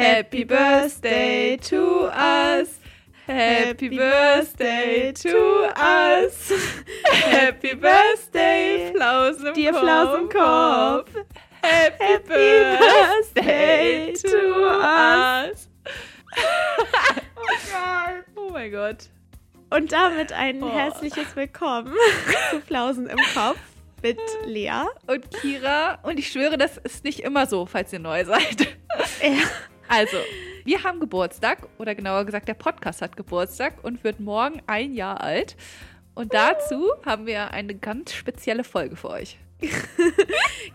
Happy Birthday to us. Happy Birthday to us. Happy Birthday, Flausen im Dir Kopf. Flausenkopf. Happy, Happy Birthday Birthday to to us. Oh Oh mein Gott. Und damit ein Oh. herzliches Willkommen zu Flausen im Kopf mit Lea. Und Kira. Und ich schwöre, das ist nicht immer so, falls ihr neu seid. Ja. Also, wir haben Geburtstag, oder genauer gesagt, der Podcast hat Geburtstag und wird morgen ein Jahr alt. Und dazu haben wir eine ganz spezielle Folge für euch.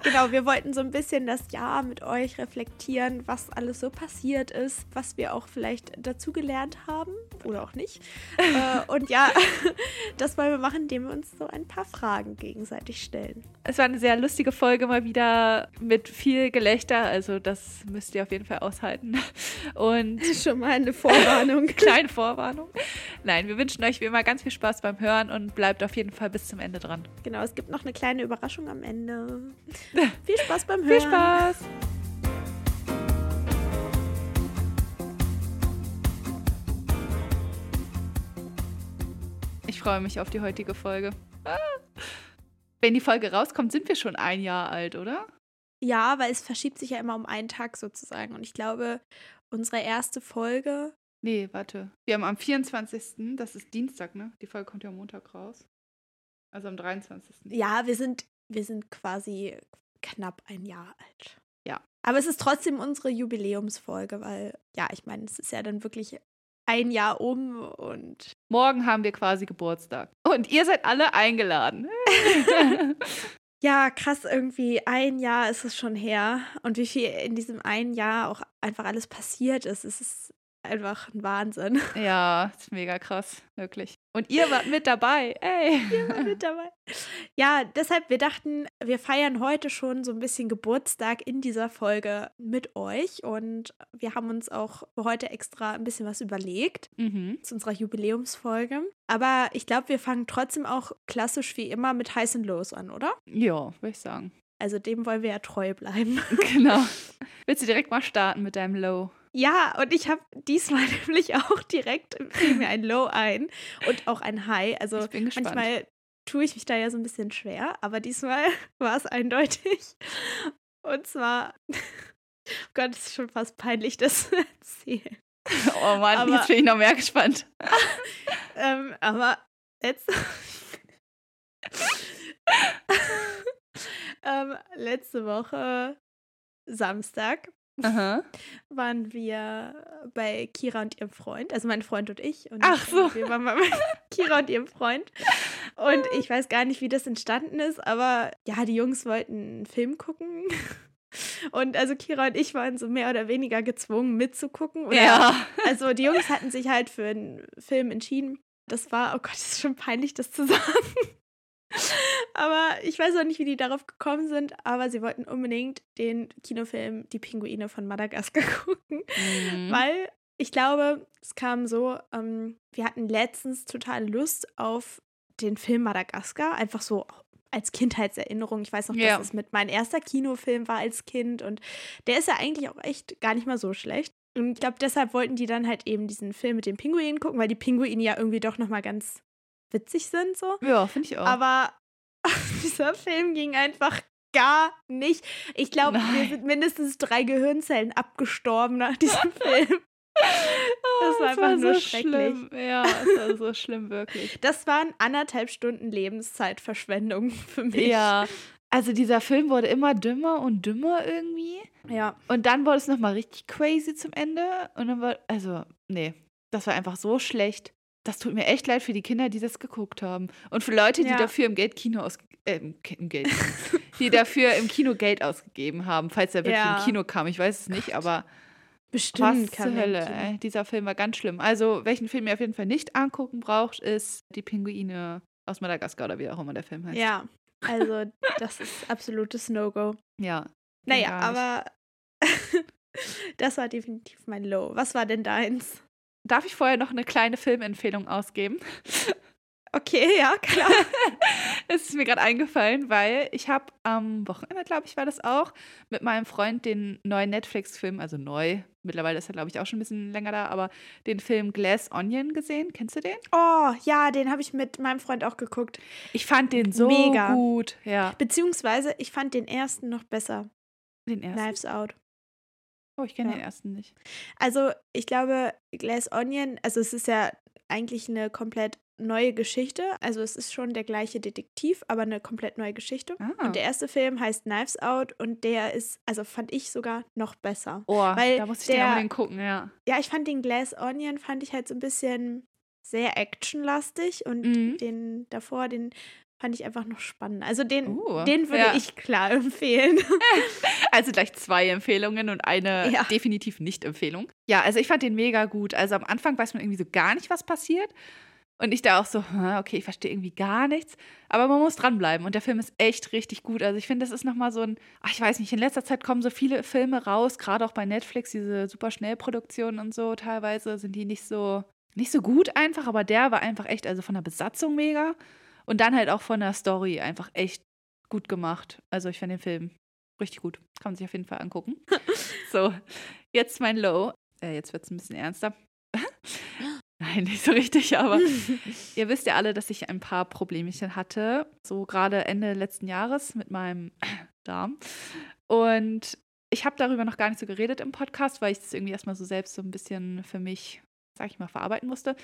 Genau, wir wollten so ein bisschen das Jahr mit euch reflektieren, was alles so passiert ist, was wir auch vielleicht dazugelernt haben oder auch nicht. äh, und ja, das wollen wir machen, indem wir uns so ein paar Fragen gegenseitig stellen. Es war eine sehr lustige Folge mal wieder mit viel Gelächter, also das müsst ihr auf jeden Fall aushalten. Und Schon mal eine Vorwarnung. kleine Vorwarnung. Nein, wir wünschen euch wie immer ganz viel Spaß beim Hören und bleibt auf jeden Fall bis zum Ende dran. Genau, es gibt noch eine kleine Überraschung am Ende. Viel Spaß beim Hören. Viel Spaß! Ich freue mich auf die heutige Folge. Ah. Wenn die Folge rauskommt, sind wir schon ein Jahr alt, oder? Ja, weil es verschiebt sich ja immer um einen Tag sozusagen. Und ich glaube, unsere erste Folge. Nee, warte. Wir haben am 24., das ist Dienstag, ne? Die Folge kommt ja am Montag raus. Also am 23. Ja, wir sind, wir sind quasi knapp ein Jahr alt. Ja. Aber es ist trotzdem unsere Jubiläumsfolge, weil, ja, ich meine, es ist ja dann wirklich ein Jahr um und Morgen haben wir quasi Geburtstag. Und ihr seid alle eingeladen. ja, krass, irgendwie ein Jahr ist es schon her. Und wie viel in diesem einen Jahr auch einfach alles passiert ist, es ist einfach ein Wahnsinn. Ja, ist mega krass, wirklich. Und ihr wart mit dabei. Ey. mit dabei. Ja, deshalb, wir dachten, wir feiern heute schon so ein bisschen Geburtstag in dieser Folge mit euch. Und wir haben uns auch für heute extra ein bisschen was überlegt Mhm. zu unserer Jubiläumsfolge. Aber ich glaube, wir fangen trotzdem auch klassisch wie immer mit Highs and Lows an, oder? Ja, würde ich sagen. Also dem wollen wir ja treu bleiben. Genau. Willst du direkt mal starten mit deinem Low? Ja, und ich habe diesmal nämlich auch direkt mir ein Low ein und auch ein High. Also Ich bin gespannt. manchmal tue ich mich da ja so ein bisschen schwer, aber diesmal war es eindeutig. Und zwar, oh Gott, es ist schon fast peinlich, das zu erzählen. Oh Mann, Aber- jetzt bin ich noch mehr gespannt. Ähm, aber jetzt. ähm, letzte Woche, Samstag, Aha. waren wir bei Kira und ihrem Freund, also mein Freund und ich. Und Ach so. Wir waren bei Kira und ihrem Freund. Und ich weiß gar nicht, wie das entstanden ist, aber ja, die Jungs wollten einen Film gucken. Und also Kira und ich waren so mehr oder weniger gezwungen mitzugucken. Oder Ja. Also die Jungs hatten sich halt für einen Film entschieden. Das war, oh Gott, das ist schon peinlich, das zu sagen. Aber ich weiß auch nicht, wie die darauf gekommen sind, aber sie wollten unbedingt den Kinofilm Die Pinguine von Madagaskar gucken. Mhm. Weil ich glaube, es kam so, ähm, wir hatten letztens total Lust auf den Film Madagaskar, einfach so als Kindheitserinnerung. Ich weiß noch, Ja. dass es mit mein erster Kinofilm war als Kind und der ist ja eigentlich auch echt gar nicht mal so schlecht. Und ich glaube, deshalb wollten die dann halt eben diesen Film mit den Pinguinen gucken, weil die Pinguine ja irgendwie doch nochmal ganz witzig sind so. Ja, finde ich auch. Aber dieser Film ging einfach gar nicht. Ich glaube, wir sind mindestens drei Gehirnzellen abgestorben nach diesem Film. Das war einfach nur so schrecklich. schlimm. Ja, es war so schlimm, wirklich. Das waren anderthalb Stunden Lebenszeitverschwendung für mich. Ja. Also dieser Film wurde immer dümmer und dümmer irgendwie. Ja. Und dann wurde es nochmal richtig crazy zum Ende. Und dann war, also, nee, das war einfach so schlecht. Das tut mir echt leid für die Kinder, die das geguckt haben. Und für Leute, die Ja. dafür im Geld Kino aus, äh, im, Geld, die dafür im Kino Geld ausgegeben haben, falls er wirklich Ja. im Kino kam. Ich weiß es nicht, aber Bestimmt was zur Hölle, ey. Dieser Film war ganz schlimm. Also, welchen Film ihr auf jeden Fall nicht angucken braucht, ist Die Pinguine aus Madagaskar oder wie auch immer der Film heißt. Ja, also das ist absolutes No-Go. Ja. Naja, aber das war definitiv mein Low. Was war denn deins? Darf ich vorher noch eine kleine Filmempfehlung ausgeben? Okay, ja, klar. Es ist mir gerade eingefallen, weil ich habe am Wochenende, glaube ich, war das auch, mit meinem Freund den neuen Netflix-Film, also neu, mittlerweile ist er, glaube ich, auch schon ein bisschen länger da, aber den Film Glass Onion gesehen. Kennst du den? Oh, ja, den habe ich mit meinem Freund auch geguckt. Ich fand den so Mega. gut. Ja. Beziehungsweise, ich fand den ersten noch besser. Den ersten. Knives Out. Oh, ich kenne Ja. den ersten nicht. Also, ich glaube, Glass Onion, also es ist ja eigentlich eine komplett neue Geschichte. Also es ist schon der gleiche Detektiv, aber eine komplett neue Geschichte. Ah. Und der erste Film heißt Knives Out und der ist, also fand ich sogar noch besser. Oh, weil da muss ich der- den gucken, ja. Ja, ich fand den Glass Onion, fand ich halt so ein bisschen sehr actionlastig und Mhm. den davor, den fand ich einfach noch spannend. Also den, Uh, den würde ja. ich klar empfehlen. Also gleich zwei Empfehlungen und eine Ja. definitiv Nicht-Empfehlung. Ja, also ich fand den mega gut. Also am Anfang weiß man irgendwie so gar nicht, was passiert. Und ich da auch so, okay, ich verstehe irgendwie gar nichts. Aber man muss dranbleiben. Und der Film ist echt richtig gut. Also ich finde, das ist nochmal so ein, ach, ich weiß nicht, in letzter Zeit kommen so viele Filme raus, gerade auch bei Netflix, diese super Schnellproduktionen und so. Teilweise sind die nicht so, nicht so gut einfach, aber der war einfach echt, also von der Besatzung mega. Und dann halt auch von der Story einfach echt gut gemacht. Also ich fand den Film richtig gut. Kann man sich auf jeden Fall angucken. so, jetzt mein Low. Äh, jetzt wird es ein bisschen ernster. Nein, nicht so richtig, aber ihr wisst ja alle, dass ich ein paar Problemchen hatte. So gerade Ende letzten Jahres mit meinem Darm. Und ich habe darüber noch gar nicht so geredet im Podcast, weil ich das irgendwie erstmal so selbst so ein bisschen für mich, sag ich mal, verarbeiten musste.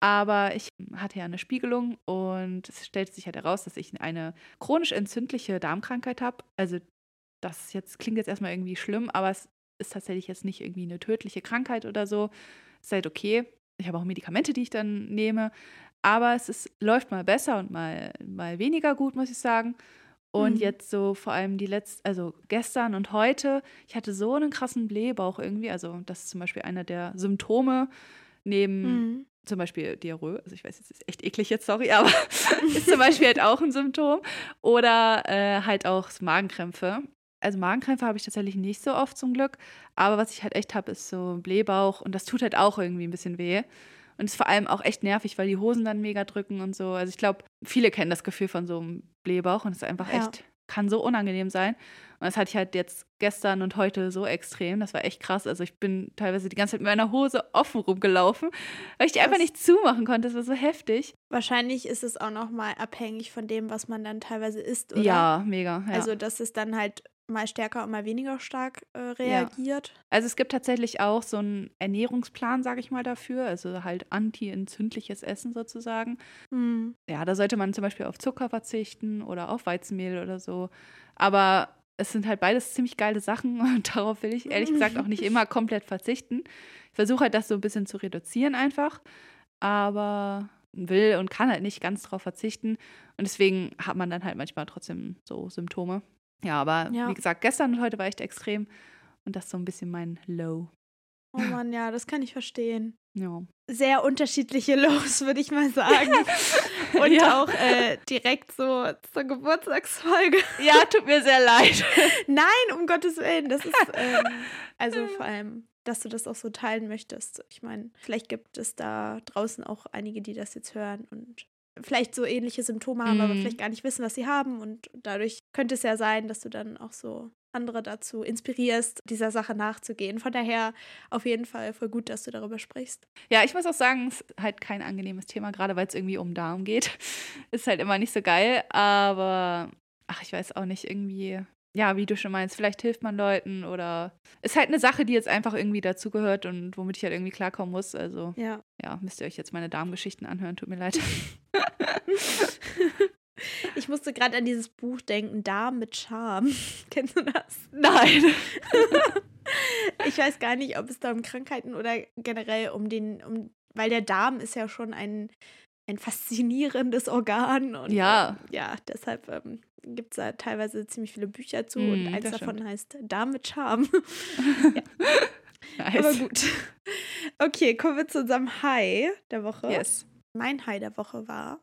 Aber ich hatte ja eine Spiegelung und es stellte sich halt heraus, dass ich eine chronisch entzündliche Darmkrankheit habe. Also das jetzt klingt jetzt erstmal irgendwie schlimm, aber es ist tatsächlich jetzt nicht irgendwie eine tödliche Krankheit oder so. Ist halt okay. Ich habe auch Medikamente, die ich dann nehme. Aber es ist, läuft mal besser und mal, mal weniger gut, muss ich sagen. Und Mhm. jetzt so vor allem die letzten, also gestern und heute, ich hatte so einen krassen Blähbauch irgendwie. Also, das ist zum Beispiel einer der Symptome neben Mhm. zum Beispiel Diarrhoe, also ich weiß, es ist echt eklig jetzt, sorry, aber ist zum Beispiel halt auch ein Symptom. Oder äh, halt auch Magenkrämpfe. Also Magenkrämpfe habe ich tatsächlich nicht so oft zum Glück. Aber was ich halt echt habe, ist so Blähbauch und das tut halt auch irgendwie ein bisschen weh. Und ist vor allem auch echt nervig, weil die Hosen dann mega drücken und so. Also ich glaube, viele kennen das Gefühl von so einem Blähbauch und es ist einfach Ja. echt, kann so unangenehm sein. Und das hatte ich halt jetzt gestern und heute so extrem. Das war echt krass. Also ich bin teilweise die ganze Zeit mit meiner Hose offen rumgelaufen, weil ich die einfach Krass. nicht zumachen konnte. Das war so heftig. Wahrscheinlich ist es auch noch mal abhängig von dem, was man dann teilweise isst, oder? Ja, mega. Ja. Also, dass es dann halt mal stärker und mal weniger stark äh, reagiert. Also es gibt tatsächlich auch so einen Ernährungsplan, sage ich mal, dafür. Also halt anti-entzündliches Essen sozusagen. Hm. Ja, da sollte man zum Beispiel auf Zucker verzichten oder auf Weizenmehl oder so. Aber es sind halt beides ziemlich geile Sachen und darauf will ich ehrlich gesagt auch nicht immer komplett verzichten. Ich versuche halt das so ein bisschen zu reduzieren einfach, aber will und kann halt nicht ganz drauf verzichten. Und deswegen hat man dann halt manchmal trotzdem so Symptome. Ja, aber Ja. wie gesagt, gestern und heute war echt extrem und das ist so ein bisschen mein Low. Oh Mann, ja, das kann ich verstehen. Ja. Sehr unterschiedliche Lows, würde ich mal sagen. Und Ja. auch äh, direkt so zur Geburtstagsfolge. ja, tut mir sehr leid. Nein, um Gottes Willen. Das ist, ähm, also vor allem, dass du das auch so teilen möchtest. Ich meine, vielleicht gibt es da draußen auch einige, die das jetzt hören und vielleicht so ähnliche Symptome haben, aber Mhm. vielleicht gar nicht wissen, was sie haben. Und dadurch könnte es ja sein, dass du dann auch so andere dazu inspirierst, dieser Sache nachzugehen. Von daher auf jeden Fall voll gut, dass du darüber sprichst. Ja, ich muss auch sagen, es ist halt kein angenehmes Thema, gerade weil es irgendwie um Darm geht. Ist halt immer nicht so geil, aber ach, ich weiß auch nicht, irgendwie, ja, wie du schon meinst, vielleicht hilft man Leuten oder ist halt eine Sache, die jetzt einfach irgendwie dazugehört und womit ich halt irgendwie klarkommen muss. Also, Ja. ja, müsst ihr euch jetzt meine Darmgeschichten anhören, tut mir leid. Ich musste gerade an dieses Buch denken, Darm mit Charme. Kennst du das? Nein. Ich weiß gar nicht, ob es da um Krankheiten oder generell um den, um, weil der Darm ist ja schon ein, ein faszinierendes Organ. Und, Ja. Ähm, ja, deshalb ähm, gibt es da teilweise ziemlich viele Bücher zu Mm, und eins das davon stimmt. heißt Darm mit Charme. Nice. Aber gut. Okay, kommen wir zu unserem High der Woche. Yes. Mein High der Woche war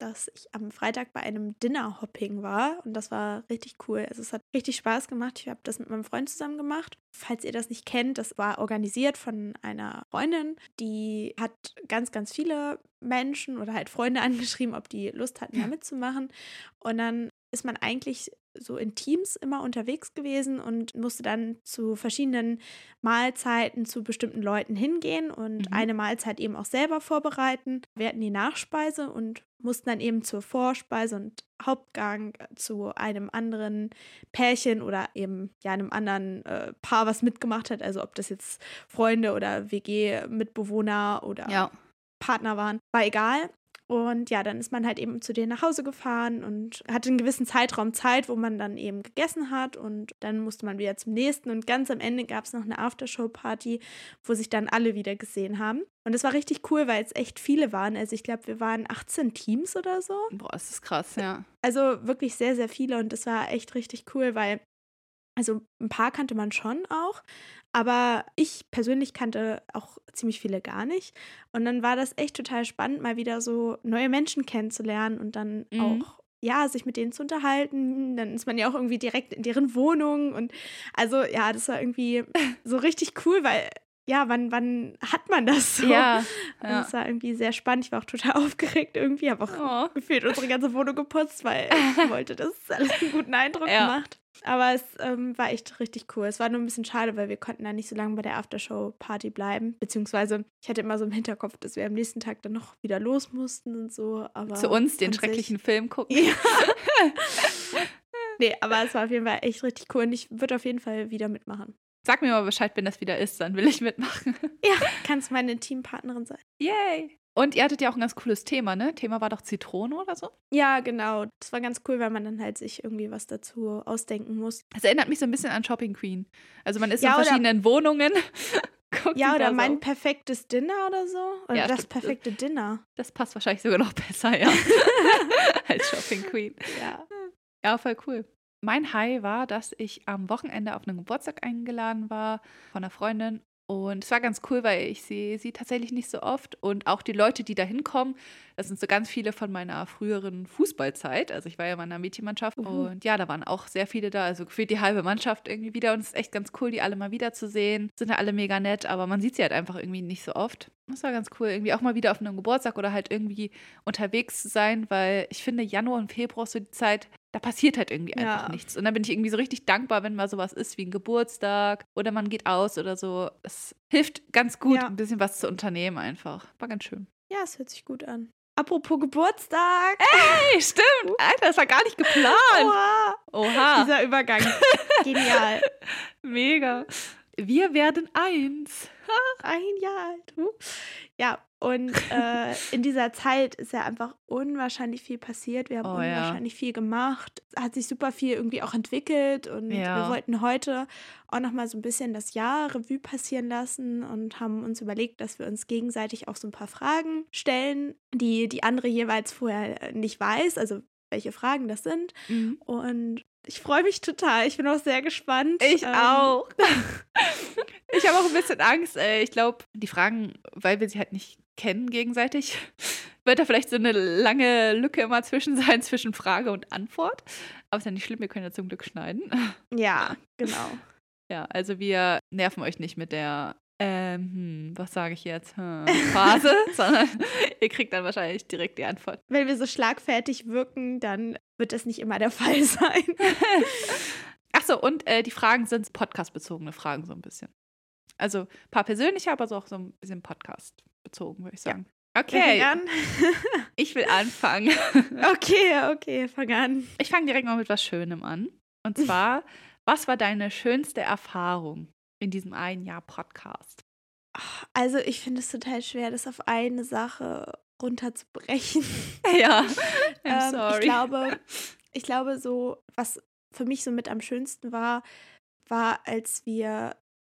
dass ich am Freitag bei einem Dinnerhopping war und das war richtig cool. Also es hat richtig Spaß gemacht. Ich habe das mit meinem Freund zusammen gemacht. Falls ihr das nicht kennt, das war organisiert von einer Freundin, die hat ganz, ganz viele Menschen oder halt Freunde angeschrieben, ob die Lust hatten, da mitzumachen. Und dann ist man eigentlich so in Teams immer unterwegs gewesen und musste dann zu verschiedenen Mahlzeiten zu bestimmten Leuten hingehen und mhm. eine Mahlzeit eben auch selber vorbereiten. Wir hatten die Nachspeise und mussten dann eben zur Vorspeise und Hauptgang zu einem anderen Pärchen oder eben ja einem anderen äh, Paar, was mitgemacht hat. Also ob das jetzt Freunde oder WG-Mitbewohner oder ja. Partner waren, war egal. Und ja, dann ist man halt eben zu denen nach Hause gefahren und hatte einen gewissen Zeitraum Zeit, wo man dann eben gegessen hat. Und dann musste man wieder zum nächsten. Und ganz am Ende gab es noch eine Aftershow-Party, wo sich dann alle wieder gesehen haben. Und es war richtig cool, weil es echt viele waren. Also ich glaube, wir waren 18 Teams oder so. Boah, das ist krass, ja. Also wirklich sehr, sehr viele. Und das war echt richtig cool, weil also ein paar kannte man schon auch, aber ich persönlich kannte auch ziemlich viele gar nicht. Und dann war das echt total spannend, mal wieder so neue Menschen kennenzulernen und dann mhm. auch ja, sich mit denen zu unterhalten. Dann ist man ja auch irgendwie direkt in deren Wohnung. Und also, ja, das war irgendwie so richtig cool, weil, ja, wann, wann hat man das so? Ja. ja. Das war irgendwie sehr spannend. Ich war auch total aufgeregt irgendwie. Habe auch oh. gefühlt unsere ganze Wohnung geputzt, weil ich wollte, dass es alles einen guten Eindruck ja. macht. Aber es ähm, war echt richtig cool. Es war nur ein bisschen schade, weil wir konnten da nicht so lange bei der Aftershow-Party bleiben. Beziehungsweise ich hatte immer so im Hinterkopf, dass wir am nächsten Tag dann noch wieder los mussten und so. Aber Zu uns den schrecklichen sich... Film gucken. Ja. nee, aber es war auf jeden Fall echt richtig cool und ich würde auf jeden Fall wieder mitmachen. Sag mir mal Bescheid, wenn das wieder ist, dann will ich mitmachen. Ja, kannst meine Teampartnerin sein. Yay! Und ihr hattet ja auch ein ganz cooles Thema, ne? Thema war doch Zitrone oder so? Ja, genau. Das war ganz cool, weil man dann halt sich irgendwie was dazu ausdenken muss. Das erinnert mich so ein bisschen an Shopping Queen. Also man ist ja, in verschiedenen Wohnungen. ja, oder mein so. perfektes Dinner oder so. Oder ja, das stimmt. perfekte Dinner. Das passt wahrscheinlich sogar noch besser, ja. Als Shopping Queen. Ja. Ja, voll cool. Mein High war, dass ich am Wochenende auf einen Geburtstag eingeladen war von einer Freundin und es war ganz cool, weil ich sehe sie tatsächlich nicht so oft. Und auch die Leute, die da hinkommen, das sind so ganz viele von meiner früheren Fußballzeit. Also ich war ja in meiner Mädchenmannschaft. Mhm. Und ja, da waren auch sehr viele da. Also gefühlt die halbe Mannschaft irgendwie wieder. Und es ist echt ganz cool, die alle mal wiederzusehen. Sind ja alle mega nett, aber man sieht sie halt einfach irgendwie nicht so oft. Das war ganz cool, irgendwie auch mal wieder auf einem Geburtstag oder halt irgendwie unterwegs zu sein, weil ich finde, Januar und Februar ist so die Zeit, da passiert halt irgendwie einfach ja. nichts. Und dann bin ich irgendwie so richtig dankbar, wenn mal sowas ist wie ein Geburtstag oder man geht aus oder so. Es hilft ganz gut, ja. ein bisschen was zu unternehmen einfach. War ganz schön. Ja, es hört sich gut an. Apropos Geburtstag. Ey, stimmt. Alter, das war gar nicht geplant. Oha. Oha. Dieser Übergang. Genial. Mega. Wir werden eins. Ein Jahr alt. Ja, und äh, in dieser Zeit ist ja einfach unwahrscheinlich viel passiert. Wir haben oh, unwahrscheinlich ja. viel gemacht. Hat sich super viel irgendwie auch entwickelt. Und ja. wir wollten heute auch nochmal so ein bisschen das Jahr Revue passieren lassen und haben uns überlegt, dass wir uns gegenseitig auch so ein paar Fragen stellen, die die andere jeweils vorher nicht weiß. Also welche Fragen das sind. Mhm. Und ich freue mich total. Ich bin auch sehr gespannt. Ich ähm. auch. ich habe auch ein bisschen Angst. Ich glaube, die Fragen, weil wir sie halt nicht kennen gegenseitig, wird da vielleicht so eine lange Lücke immer zwischen sein, zwischen Frage und Antwort. Aber ist ja nicht schlimm, wir können ja zum Glück schneiden. Ja, genau. Ja, also wir nerven euch nicht mit der ähm, hm, was sage ich jetzt? Hm, Phase, sondern ihr kriegt dann wahrscheinlich direkt die Antwort. Wenn wir so schlagfertig wirken, dann wird das nicht immer der Fall sein. Achso, und äh, die Fragen sind podcast-bezogene Fragen so ein bisschen. Also ein paar persönliche, aber so auch so ein bisschen podcast-bezogen, würde ich sagen. Ja. Okay. ich will anfangen. Okay, okay, fang an. Ich fange direkt mal mit was Schönem an. Und zwar, was war deine schönste Erfahrung in diesem einen Jahr Podcast? Also ich finde es total schwer, das auf eine Sache runterzubrechen. Ja, I'm sorry. ich glaube, ich glaube so, was für mich so mit am schönsten war, war, als wir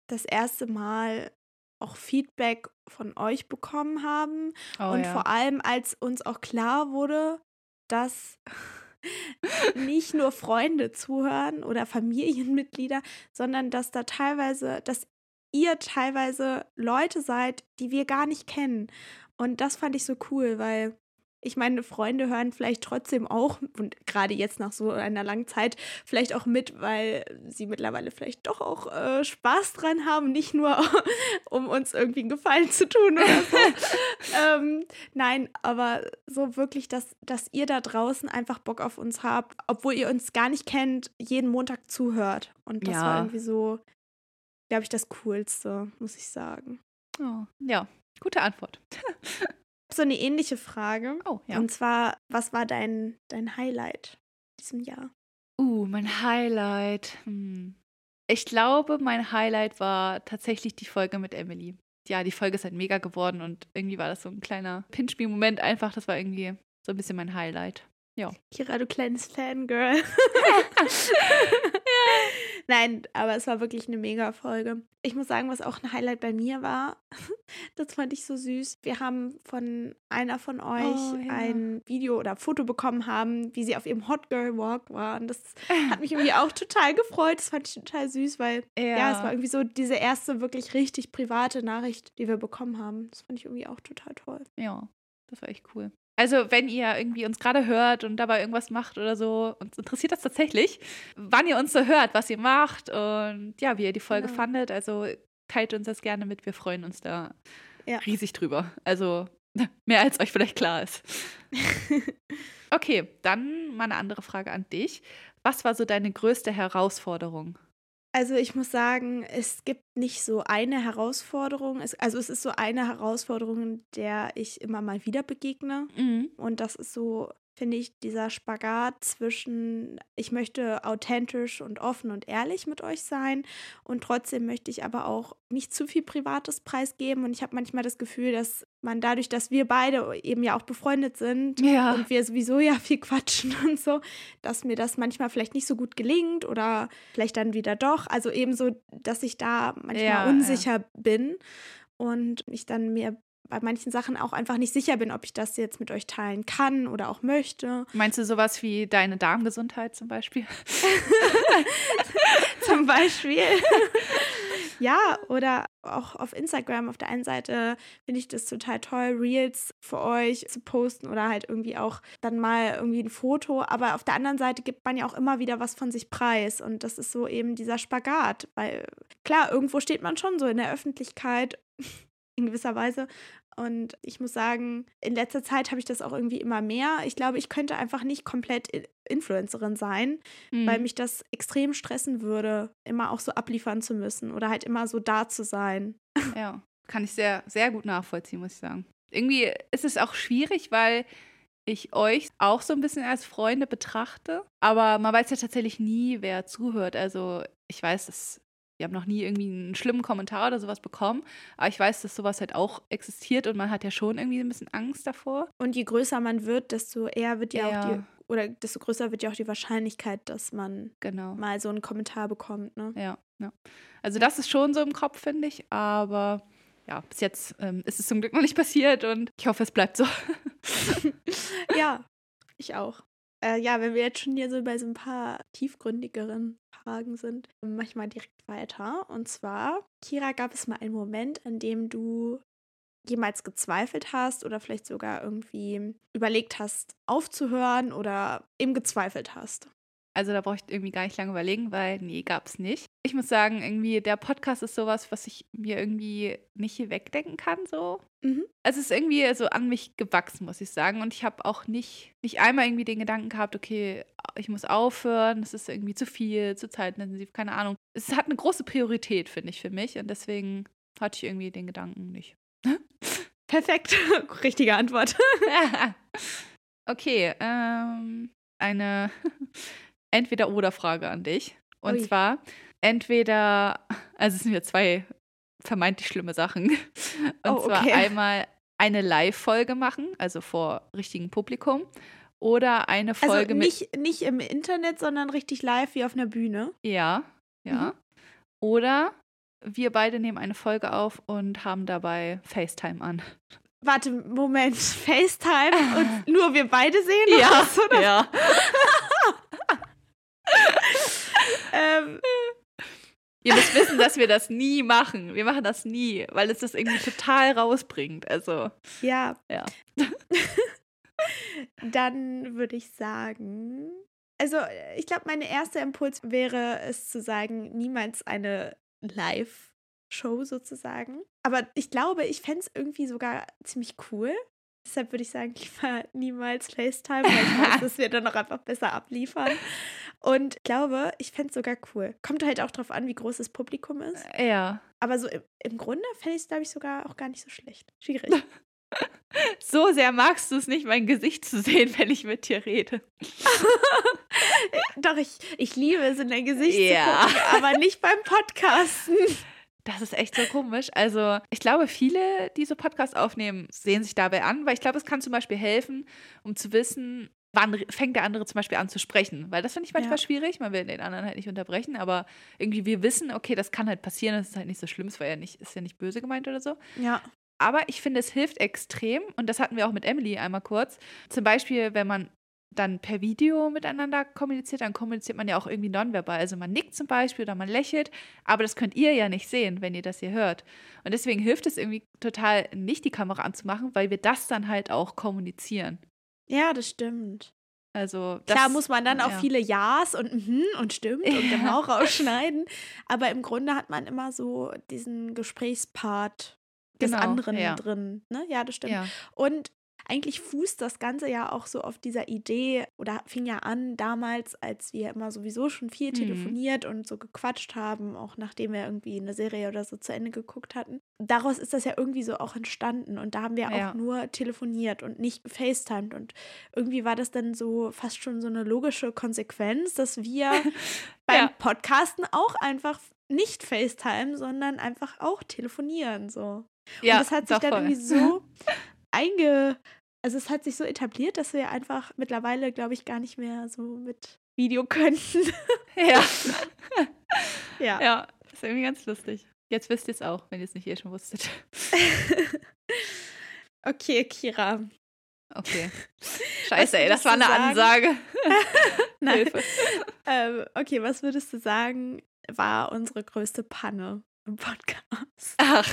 das erste Mal auch Feedback von euch bekommen haben oh, und ja. vor allem, als uns auch klar wurde, dass nicht nur Freunde zuhören oder Familienmitglieder, sondern dass da teilweise, dass ihr teilweise Leute seid, die wir gar nicht kennen. Und das fand ich so cool, weil ich meine, Freunde hören vielleicht trotzdem auch, und gerade jetzt nach so einer langen Zeit, vielleicht auch mit, weil sie mittlerweile vielleicht doch auch äh, Spaß dran haben, nicht nur um uns irgendwie einen Gefallen zu tun oder so. ähm, nein, aber so wirklich, dass, dass ihr da draußen einfach Bock auf uns habt, obwohl ihr uns gar nicht kennt, jeden Montag zuhört. Und das Ja. war irgendwie so, glaube ich, das Coolste, muss ich sagen. Oh, ja, gute Antwort. So eine ähnliche Frage. Oh, ja. Und zwar, was war dein, dein Highlight diesem Jahr? Uh, mein Highlight. Hm. Ich glaube, mein Highlight war tatsächlich die Folge mit Emily. Ja, die Folge ist halt mega geworden und irgendwie war das so ein kleiner Pinspiel-Moment einfach. Das war irgendwie so ein bisschen mein Highlight. Kira, du kleines Fangirl. Nein, aber es war wirklich eine mega Folge. Ich muss sagen, was auch ein Highlight bei mir war, das fand ich so süß. Wir haben von einer von euch Oh, ja. ein Video oder Foto bekommen haben, wie sie auf ihrem Hot Girl Walk war. Und das hat mich irgendwie auch total gefreut. Das fand ich total süß, weil ja, es war irgendwie so diese erste wirklich richtig private Nachricht, die wir bekommen haben. Das fand ich irgendwie auch total toll. Ja, das war echt cool. Also, wenn ihr irgendwie uns gerade hört und dabei irgendwas macht oder so, uns interessiert das tatsächlich, wann ihr uns so hört, was ihr macht und ja, wie ihr die Folge Genau. fandet. Also, teilt uns das gerne mit. Wir freuen uns da Ja. riesig drüber. Also, mehr als euch vielleicht klar ist. Okay, dann mal eine andere Frage an dich. Was war so deine größte Herausforderung? Also ich muss sagen, es gibt nicht so eine Herausforderung. Es, also es ist so eine Herausforderung, der ich immer mal wieder begegne. Und das ist so, finde ich, dieser Spagat zwischen, ich möchte authentisch und offen und ehrlich mit euch sein und trotzdem möchte ich aber auch nicht zu viel Privates preisgeben. Und ich habe manchmal das Gefühl, dass man dadurch, dass wir beide eben ja auch befreundet sind Ja. und wir sowieso ja viel quatschen und so, dass mir das manchmal vielleicht nicht so gut gelingt oder vielleicht dann wieder doch. Also eben so, dass ich da manchmal Ja, ja. unsicher bin und ich dann mir bei manchen Sachen auch einfach nicht sicher bin, ob ich das jetzt mit euch teilen kann oder auch möchte. Meinst du sowas wie deine Darmgesundheit zum Beispiel? Zum Beispiel. ja, oder auch auf Instagram auf der einen Seite finde ich das total toll, Reels für euch zu posten oder halt irgendwie auch dann mal irgendwie ein Foto. Aber auf der anderen Seite gibt man ja auch immer wieder was von sich preis. Und das ist so eben dieser Spagat. Weil klar, irgendwo steht man schon so in der Öffentlichkeit in gewisser Weise. Und ich muss sagen, in letzter Zeit habe ich das auch irgendwie immer mehr. Ich glaube, ich könnte einfach nicht komplett Influencerin sein, weil Mhm. mich das extrem stressen würde, immer auch so abliefern zu müssen oder halt immer so da zu sein. Ja, kann ich sehr, sehr gut nachvollziehen, muss ich sagen. Irgendwie ist es auch schwierig, weil ich euch auch so ein bisschen als Freunde betrachte, aber man weiß ja tatsächlich nie, wer zuhört. Also ich weiß, dass wir haben noch nie irgendwie einen schlimmen Kommentar oder sowas bekommen, aber ich weiß, dass sowas halt auch existiert und man hat ja schon irgendwie ein bisschen Angst davor. Und je größer man wird, desto eher wird ja, auch Ja. die, oder desto größer wird ja auch die Wahrscheinlichkeit, dass man Genau. mal so einen Kommentar bekommt. Ne? Ja, ja. Also das ist schon so im Kopf, finde ich, aber ja, bis jetzt ähm, ist es zum Glück noch nicht passiert und ich hoffe, es bleibt so. Ja, ich auch. Äh, ja, wenn wir jetzt schon hier so bei so ein paar tiefgründigeren Fragen sind, mach ich mal direkt weiter. Und zwar, Kira, gab es mal einen Moment, an dem du jemals gezweifelt hast oder vielleicht sogar irgendwie überlegt hast, aufzuhören oder eben gezweifelt hast? Also da brauche ich irgendwie gar nicht lange überlegen, weil nee, gab es nicht. Ich muss sagen, irgendwie der Podcast ist sowas, was ich mir irgendwie nicht wegdenken kann so. Mhm. Es ist irgendwie so an mich gewachsen, muss ich sagen. Und ich habe auch nicht, nicht einmal irgendwie den Gedanken gehabt, okay, ich muss aufhören, das ist irgendwie zu viel, zu zeitintensiv, keine Ahnung. Es hat eine große Priorität, finde ich, für mich. Und deswegen hatte ich irgendwie den Gedanken nicht. Perfekt. Richtige Antwort. okay, ähm, eine Entweder-Oder-Frage an dich. Und Ui. zwar entweder, also es sind ja zwei vermeintlich schlimme Sachen. Und Oh, zwar okay. einmal eine Live-Folge machen, also vor richtigem Publikum, oder eine Also Folge mit. nicht, nicht im Internet, sondern richtig live wie auf einer Bühne. Ja, ja. Oder wir beide nehmen eine Folge auf und haben dabei FaceTime an. Warte, Moment. FaceTime und nur wir beide sehen das, oder? ja. Ähm, Ihr müsst wissen, dass wir das nie machen. Wir machen das nie, weil es das irgendwie total rausbringt. Also, ja. Ja. Dann würde ich sagen, also ich glaube, mein erster Impuls wäre es zu sagen, niemals eine Live-Show sozusagen. Aber ich glaube, ich fände es irgendwie sogar ziemlich cool. Deshalb würde ich sagen, lieber niemals FaceTime, weil ich weiß, dass wir dann noch einfach besser abliefern. Und ich glaube, ich fände es sogar cool. Kommt halt auch drauf an, wie groß das Publikum ist. Ja. Aber so im, im Grunde fände ich es, glaube ich, sogar auch gar nicht so schlecht. Schwierig. So sehr magst du es nicht, mein Gesicht zu sehen, wenn ich mit dir rede. Doch, ich, ich liebe es, in dein Gesicht Ja. zu gucken, aber nicht beim Podcasten. Das ist echt so komisch. Also, ich glaube, viele, die so Podcasts aufnehmen, sehen sich dabei an, weil ich glaube, es kann zum Beispiel helfen, um zu wissen, wann fängt der andere zum Beispiel an zu sprechen. Weil das finde ich manchmal Ja. schwierig. Man will den anderen halt nicht unterbrechen, aber irgendwie wir wissen, okay, das kann halt passieren, das ist halt nicht so schlimm, es war ja nicht, ist ja nicht böse gemeint oder so. Ja. Aber ich finde, es hilft extrem, und das hatten wir auch mit Emily einmal kurz. Zum Beispiel, wenn man dann per Video miteinander kommuniziert, dann kommuniziert man ja auch irgendwie nonverbal. Also man nickt zum Beispiel oder man lächelt, aber das könnt ihr ja nicht sehen, wenn ihr das hier hört. Und deswegen hilft es irgendwie total, nicht die Kamera anzumachen, weil wir das dann halt auch kommunizieren. Ja, das stimmt. Also das, Klar muss man dann auch ja. viele Ja's und mhm und stimmt und Ja. genau rausschneiden. Aber im Grunde hat man immer so diesen Gesprächspart des Genau, anderen ja. drin. Ne? Ja, das stimmt. Und eigentlich fußt das Ganze ja auch so auf dieser Idee oder fing ja an damals, als wir immer sowieso schon viel Mhm. telefoniert und so gequatscht haben, auch nachdem wir irgendwie eine Serie oder so zu Ende geguckt hatten. Daraus ist das ja irgendwie so auch entstanden und da haben wir Ja. auch nur telefoniert und nicht gefacetimed und irgendwie war das dann so fast schon so eine logische Konsequenz, dass wir beim Ja. Podcasten auch einfach nicht FaceTime, sondern einfach auch telefonieren so. ja, und das hat sich dann voll. irgendwie so einge. Also es hat sich so etabliert, dass wir einfach mittlerweile, glaube ich, gar nicht mehr so mit Video könnten. Ja. ja. ja, ist irgendwie ganz lustig. Jetzt wisst ihr es auch, wenn ihr es nicht eh schon wusstet. okay, Kira. Okay. Scheiße, ey, das war eine sagen? Ansage. Nein. Hilfe. Ähm, okay, was würdest du sagen, war unsere größte Panne im Podcast? Ach.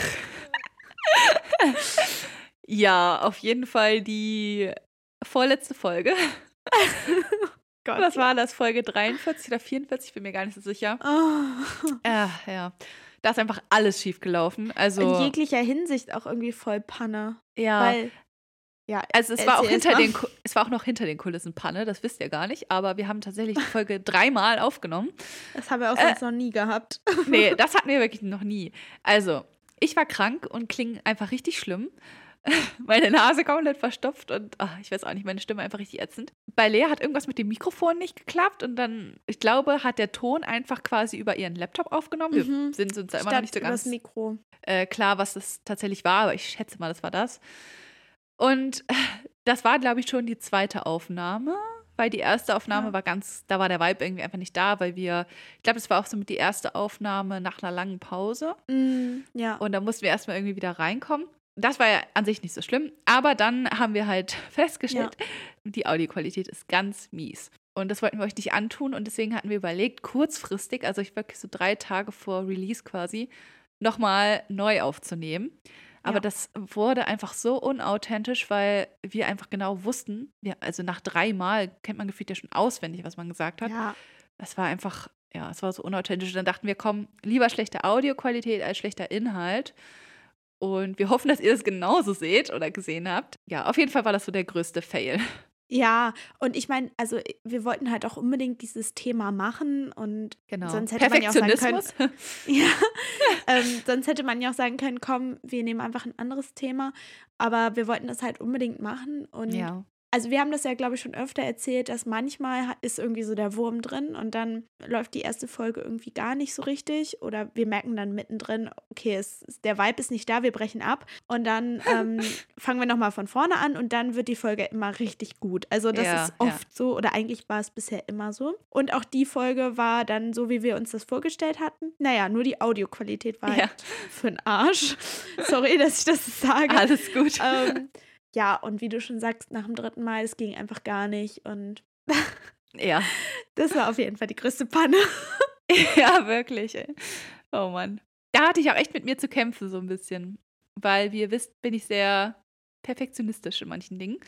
Ja, auf jeden Fall die vorletzte Folge. Gott. Was war das? Folge 43 oder 44? Bin mir gar nicht so sicher. Oh. Ja, ja. Da ist einfach alles schief gelaufen. Also, In jeglicher Hinsicht auch irgendwie voll Panne. ja. Weil, ja, Also es war auch hinter mal. den es war auch noch hinter den Kulissen Panne, das wisst ihr gar nicht, aber wir haben tatsächlich die Folge dreimal aufgenommen. Das haben wir auch Äh. sonst noch nie gehabt. Nee, das hatten wir wirklich noch nie. Also, ich war krank und klinge einfach richtig schlimm. Meine Nase komplett verstopft und ach, ich weiß auch nicht, meine Stimme einfach richtig ätzend. Bei Lea hat irgendwas mit dem Mikrofon nicht geklappt und dann, ich glaube, hat der Ton einfach quasi über ihren Laptop aufgenommen. Wir Mhm. sind uns da immer noch nicht so ganz äh, klar, was das tatsächlich war, aber ich schätze mal, das war das. Und das war, glaube ich, schon die zweite Aufnahme, weil die erste Aufnahme Ja. war ganz, da war der Vibe irgendwie einfach nicht da, weil wir, ich glaube, das war auch so mit die erste Aufnahme nach einer langen Pause. Mm, ja. Und da mussten wir erstmal irgendwie wieder reinkommen. Das war ja an sich nicht so schlimm, aber dann haben wir halt festgestellt, die Audioqualität ist ganz mies. Und das wollten wir euch nicht antun und deswegen hatten wir überlegt, kurzfristig, also ich wirklich so drei Tage vor Release quasi, nochmal neu aufzunehmen. Aber Ja. das wurde einfach so unauthentisch, weil wir einfach genau wussten, wir, also nach drei Mal kennt man gefühlt ja schon auswendig, was man gesagt hat. ja. Es war einfach, ja, es war so unauthentisch. Dann dachten wir, komm, lieber schlechte Audioqualität als schlechter Inhalt. Und wir hoffen, dass ihr das genauso seht oder gesehen habt. Ja, auf jeden Fall war das so der größte Fail. Ja, und ich meine, also wir wollten halt auch unbedingt dieses Thema machen und Genau. Sonst hätte man ja auch sagen können, ja, ähm, sonst hätte man ja auch sagen können, komm, wir nehmen einfach ein anderes Thema. Aber wir wollten das halt unbedingt machen und ja. Also wir haben das ja, glaube ich, schon öfter erzählt, dass manchmal ist irgendwie so der Wurm drin und dann läuft die erste Folge irgendwie gar nicht so richtig oder wir merken dann mittendrin, okay, es, der Vibe ist nicht da, wir brechen ab und dann ähm, fangen wir nochmal von vorne an und dann wird die Folge immer richtig gut. Also das Ja, ist oft so oder eigentlich war es bisher immer so. Und auch die Folge war dann so, wie wir uns das vorgestellt hatten. Naja, nur die Audioqualität war Ja. halt für den Arsch. Sorry, dass ich das sage. Alles gut. Ähm, ja, und wie du schon sagst, nach dem dritten Mal, es ging einfach gar nicht. Und ja. das war auf jeden Fall die größte Panne. ja, wirklich. Ey. Oh Mann. Da hatte ich auch echt mit mir zu kämpfen, so ein bisschen. Weil, wie ihr wisst, bin ich sehr perfektionistisch in manchen Dingen.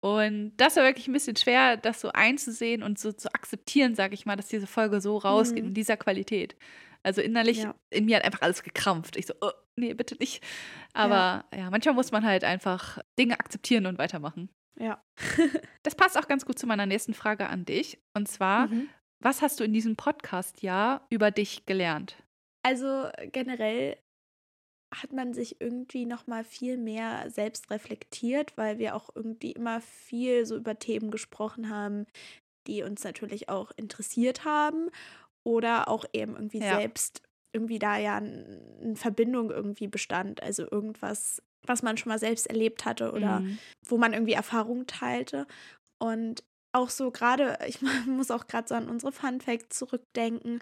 Und das war wirklich ein bisschen schwer, das so einzusehen und so zu akzeptieren, sage ich mal, dass diese Folge so rausgeht Mhm. in dieser Qualität. Also innerlich, Ja. in mir hat einfach alles gekrampft. Ich so, oh, nee, bitte nicht. Aber ja. manchmal muss man halt einfach Dinge akzeptieren und weitermachen. Ja. Das passt auch ganz gut zu meiner nächsten Frage an dich. Und zwar, Mhm. was hast du in diesem Podcast-Jahr über dich gelernt? Also generell hat man sich irgendwie noch mal viel mehr selbst reflektiert, weil wir auch irgendwie immer viel so über Themen gesprochen haben, die uns natürlich auch interessiert haben oder auch eben irgendwie Ja. selbst irgendwie da ja eine Verbindung irgendwie bestand, also irgendwas, was man schon mal selbst erlebt hatte oder Mhm. wo man irgendwie Erfahrungen teilte. Und auch so gerade, ich muss auch gerade so an unsere Fun Facts zurückdenken.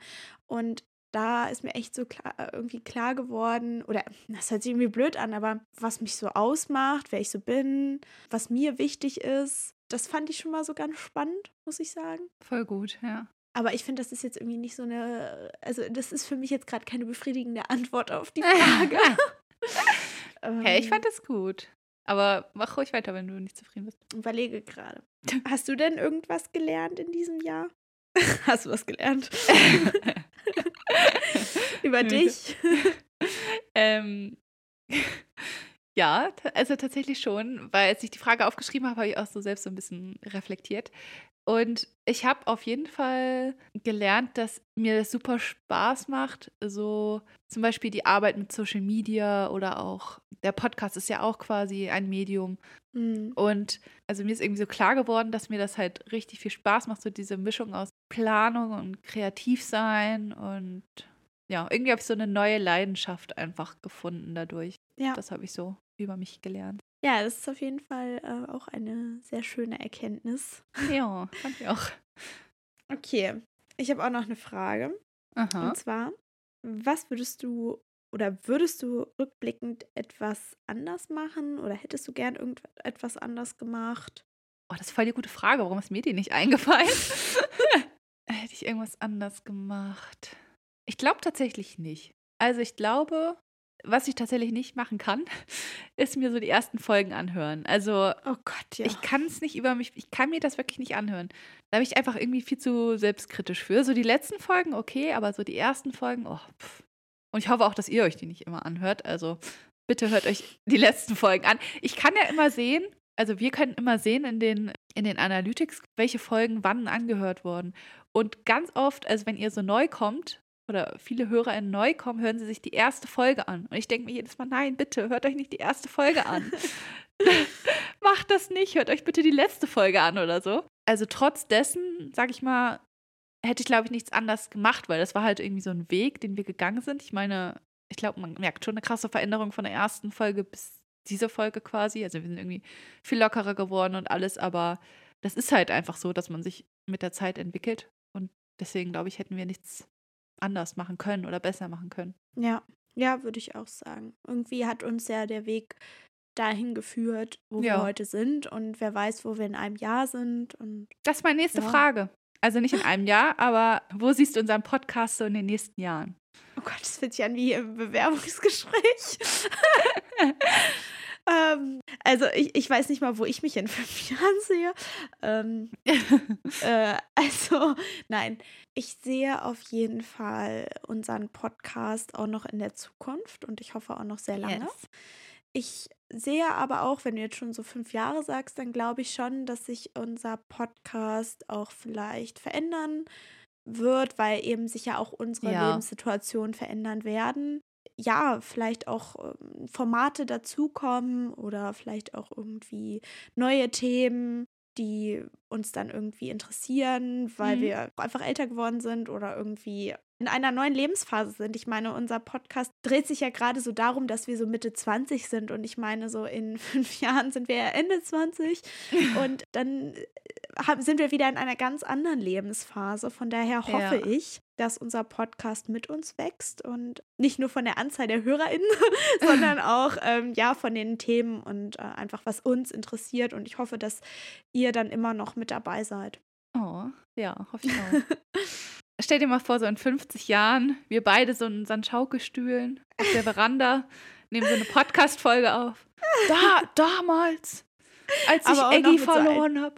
Und da ist mir echt so klar, äh, irgendwie klar geworden, oder das hört sich irgendwie blöd an, aber was mich so ausmacht, wer ich so bin, was mir wichtig ist, das fand ich schon mal so ganz spannend, muss ich sagen. Voll gut, ja. Aber ich finde, das ist jetzt irgendwie nicht so eine, also das ist für mich jetzt gerade keine befriedigende Antwort auf die Frage. Hey, ich Ähm, fand das gut. Aber mach ruhig weiter, wenn du nicht zufrieden bist. Überlege gerade. Hast du denn irgendwas gelernt in diesem Jahr? Hast du was gelernt? Über dich? ähm, ja, also tatsächlich schon, weil als ich die Frage aufgeschrieben habe, habe ich auch so selbst so ein bisschen reflektiert. Und ich habe auf jeden Fall gelernt, dass mir das super Spaß macht, so zum Beispiel die Arbeit mit Social Media oder auch der Podcast ist ja auch quasi ein Medium. Mhm. Und also mir ist irgendwie so klar geworden, dass mir das halt richtig viel Spaß macht, so diese Mischung aus Planung und Kreativsein und ja, irgendwie habe ich so eine neue Leidenschaft einfach gefunden dadurch. Ja. Das habe ich so über mich gelernt. Ja, das ist auf jeden Fall äh, auch eine sehr schöne Erkenntnis. Ja, fand ich auch. Okay, ich habe auch noch eine Frage. Aha. Und zwar, was würdest du oder würdest du rückblickend etwas anders machen oder hättest du gern irgendetwas anders gemacht? Oh, das ist voll die gute Frage. Warum ist mir die nicht eingefallen? Hätte ich irgendwas anders gemacht? Ich glaube tatsächlich nicht. Also ich glaube, was ich tatsächlich nicht machen kann, ist mir so die ersten Folgen anhören. Also Oh Gott, ja. ich kann es nicht über mich, ich kann mir das wirklich nicht anhören. Da bin ich einfach irgendwie viel zu selbstkritisch für. So die letzten Folgen, okay, aber so die ersten Folgen, oh, pff. Und ich hoffe auch, dass ihr euch die nicht immer anhört. Also bitte hört euch die letzten Folgen an. Ich kann ja immer sehen, also wir können immer sehen in den, in den Analytics, welche Folgen wann angehört wurden. Und ganz oft, also wenn ihr so neu kommt, oder viele HörerInnen neu kommen, hören sie sich die erste Folge an. Und ich denke mir jedes Mal, nein, bitte, hört euch nicht die erste Folge an. Macht das nicht, hört euch bitte die letzte Folge an oder so. Also trotz dessen, sag ich mal, hätte ich, glaube ich, nichts anders gemacht, weil das war halt irgendwie so ein Weg, den wir gegangen sind. Ich meine, ich glaube, man merkt schon eine krasse Veränderung von der ersten Folge bis diese Folge quasi. Also wir sind irgendwie viel lockerer geworden und alles, aber das ist halt einfach so, dass man sich mit der Zeit entwickelt. Und deswegen, glaube ich, hätten wir nichts anders machen können oder besser machen können. Ja, ja, würde ich auch sagen. Irgendwie hat uns ja der Weg dahin geführt, wo Ja. wir heute sind und wer weiß, wo wir in einem Jahr sind und Das ist meine nächste Ja. Frage. Also nicht in einem Jahr, aber wo siehst du unseren Podcast so in den nächsten Jahren? oh Gott, das fühlt sich an wie im Bewerbungsgespräch. ähm, also ich, ich weiß nicht mal, wo ich mich in fünf Jahren sehe. Ähm, äh, also nein, ich sehe auf jeden Fall unseren Podcast auch noch in der Zukunft und ich hoffe auch noch sehr lange. Yes. Ich sehe aber auch, wenn du jetzt schon so fünf Jahre sagst, dann glaube ich schon, dass sich unser Podcast auch vielleicht verändern wird, weil eben sich ja auch unsere Ja. Lebenssituationen verändern werden. Ja, vielleicht auch ähm, Formate dazukommen oder vielleicht auch irgendwie neue Themen, die uns dann irgendwie interessieren, weil Mhm. wir einfach älter geworden sind oder irgendwie in einer neuen Lebensphase sind. Ich meine, unser Podcast dreht sich ja gerade so darum, dass wir so Mitte 20 sind und ich meine, so in fünf Jahren sind wir ja Ende 20 und dann äh, sind wir wieder in einer ganz anderen Lebensphase. Von daher hoffe Ja. ich, dass unser Podcast mit uns wächst und nicht nur von der Anzahl der HörerInnen, sondern auch ähm, ja von den Themen und äh, einfach was uns interessiert. Und ich hoffe, dass ihr dann immer noch mit dabei seid. Oh, ja, hoffe ich auch. Stell dir mal vor, so in 50 Jahren, wir beide so in unseren Schaukelstühlen auf der Veranda, nehmen so eine Podcast-Folge auf. Da, damals, als ich Eggy mit so verloren habe.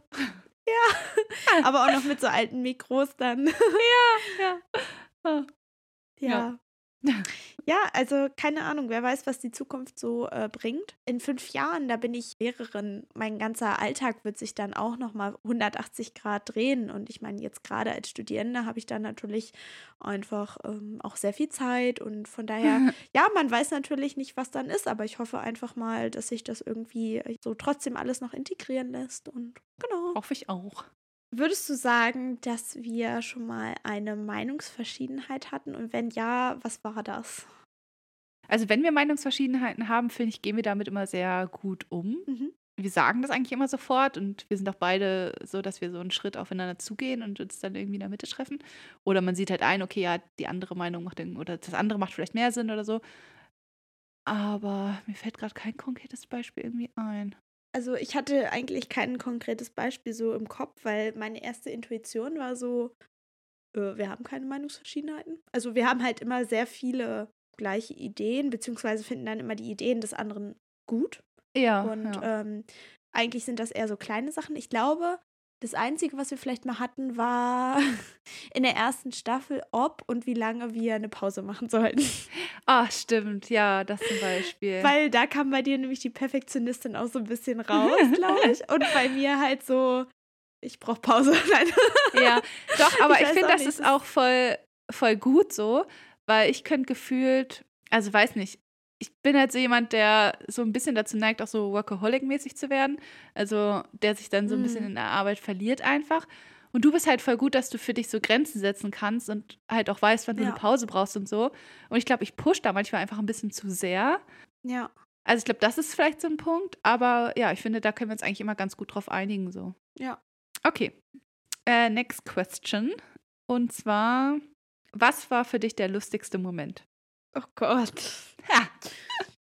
Aber auch noch mit so alten Mikros dann. Ja. Ah. Ja. Ja, also keine Ahnung, wer weiß, was die Zukunft so äh, bringt. In fünf Jahren, da bin ich Lehrerin. Mein ganzer Alltag wird sich dann auch nochmal 180 Grad drehen. Und ich meine, jetzt gerade als Studierende habe ich dann natürlich einfach ähm, auch sehr viel Zeit. Und von daher, ja, man weiß natürlich nicht, was dann ist, aber ich hoffe einfach mal, dass sich das irgendwie so trotzdem alles noch integrieren lässt. Und genau. Hoffe ich auch. Würdest du sagen, dass wir schon mal eine Meinungsverschiedenheit hatten? Und wenn ja, was war das? Also, wenn wir Meinungsverschiedenheiten haben, finde ich, gehen wir damit immer sehr gut um. Mhm. Wir sagen das eigentlich immer sofort und wir sind auch beide so, dass wir so einen Schritt aufeinander zugehen und uns dann irgendwie in der Mitte treffen. Oder man sieht halt ein, okay, ja, die andere Meinung macht den, oder das andere macht vielleicht mehr Sinn oder so. Aber mir fällt gerade kein konkretes Beispiel irgendwie ein. Also ich hatte eigentlich kein konkretes Beispiel so im Kopf, weil meine erste Intuition war so, äh, wir haben keine Meinungsverschiedenheiten. Also wir haben halt immer sehr viele gleiche Ideen, beziehungsweise finden dann immer die Ideen des anderen gut. Ja. Und ja. ähm, eigentlich sind das eher so kleine Sachen. Ich glaube, das Einzige, was wir vielleicht mal hatten, war in der ersten Staffel, ob und wie lange wir eine Pause machen sollten. Ah, stimmt, ja, das zum Beispiel. Weil da kam bei dir nämlich die Perfektionistin auch so ein bisschen raus, glaube ich. Und bei mir halt so, ich brauche Pause. Nein. ja, doch, aber Ich ich, finde, das nicht, ist auch voll, voll gut so, weil ich könnte gefühlt, also weiß nicht, ich bin halt so jemand, der so ein bisschen dazu neigt, auch so Workaholic-mäßig zu werden. Also der sich dann so ein bisschen Mm. in der Arbeit verliert einfach. Und du bist halt voll gut, dass du für dich so Grenzen setzen kannst und halt auch weißt, wann du Ja. eine Pause brauchst und so. Und ich glaube, ich push da manchmal einfach ein bisschen zu sehr. Ja. Also ich glaube, das ist vielleicht so ein Punkt. Aber ja, ich finde, da können wir uns eigentlich immer ganz gut drauf einigen. So. Ja. Okay. Äh, next question. Und zwar, was war für dich der lustigste Moment? Oh Gott. Ha.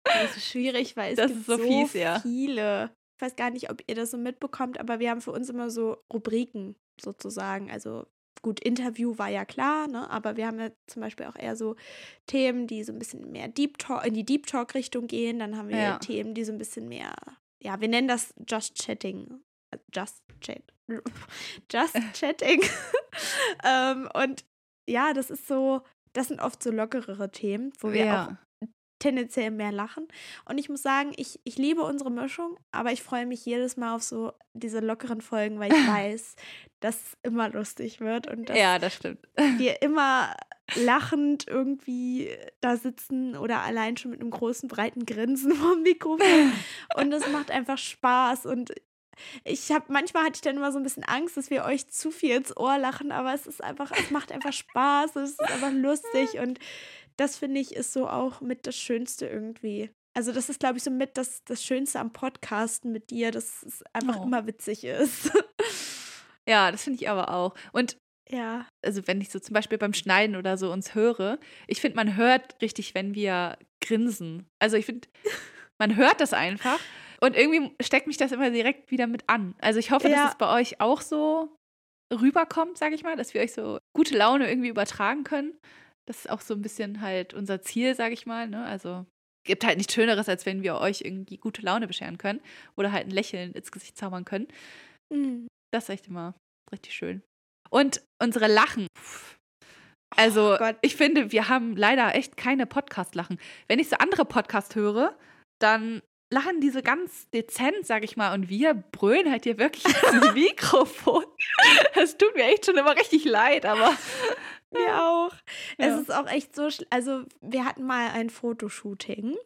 Das ist schwierig, weil es Das gibt ist so fies, ja. viele. Ich weiß gar nicht, ob ihr das so mitbekommt, aber wir haben für uns immer so Rubriken sozusagen. Also gut, Interview war ja klar, ne? aber wir haben ja zum Beispiel auch eher so Themen, die so ein bisschen mehr Deep Talk, in die Deep Talk-Richtung gehen. Dann haben wir Ja. Themen, die so ein bisschen mehr, ja, wir nennen das Just Chatting. Just Chat. Just Chatting. ähm, und ja, das ist so, das sind oft so lockerere Themen, wo wir auch tendenziell mehr lachen. Und ich muss sagen, ich, ich liebe unsere Mischung, aber ich freue mich jedes Mal auf so diese lockeren Folgen, weil ich weiß, dass es immer lustig wird und dass ja, das stimmt. wir immer lachend irgendwie da sitzen oder allein schon mit einem großen, breiten Grinsen vorm Mikrofon. Und es macht einfach Spaß. Und ich habe manchmal hatte ich dann immer so ein bisschen Angst, dass wir euch zu viel ins Ohr lachen, aber es ist einfach, es macht einfach Spaß, es ist einfach lustig und das finde ich ist so auch mit das Schönste irgendwie. Also das ist, glaube ich, so mit das, das Schönste am Podcasten mit dir, dass es einfach Oh. immer witzig ist. Ja, das finde ich aber auch. Und ja. also wenn ich so zum Beispiel beim Schneiden oder so uns höre, ich finde, man hört richtig, wenn wir grinsen. Also ich finde, man hört das einfach. Und irgendwie steckt mich das immer direkt wieder mit an. Also ich hoffe, Ja. dass es bei euch auch so rüberkommt, sage ich mal, dass wir euch so gute Laune irgendwie übertragen können. Das ist auch so ein bisschen halt unser Ziel, sage ich mal. Ne? Also gibt halt nichts Schöneres, als wenn wir euch irgendwie gute Laune bescheren können oder halt ein Lächeln ins Gesicht zaubern können. Mhm. Das ist echt immer richtig schön. Und unsere Lachen. Pff. Also, Oh ich finde, wir haben leider echt keine Podcast-Lachen. Wenn ich so andere Podcasts höre, dann lachen diese ganz dezent, sag ich mal, und wir brüllen halt hier wirklich ins Mikrofon. Das tut mir echt schon immer richtig leid, aber Mir auch. Ja. Es ist auch echt so, also wir hatten mal ein Fotoshooting,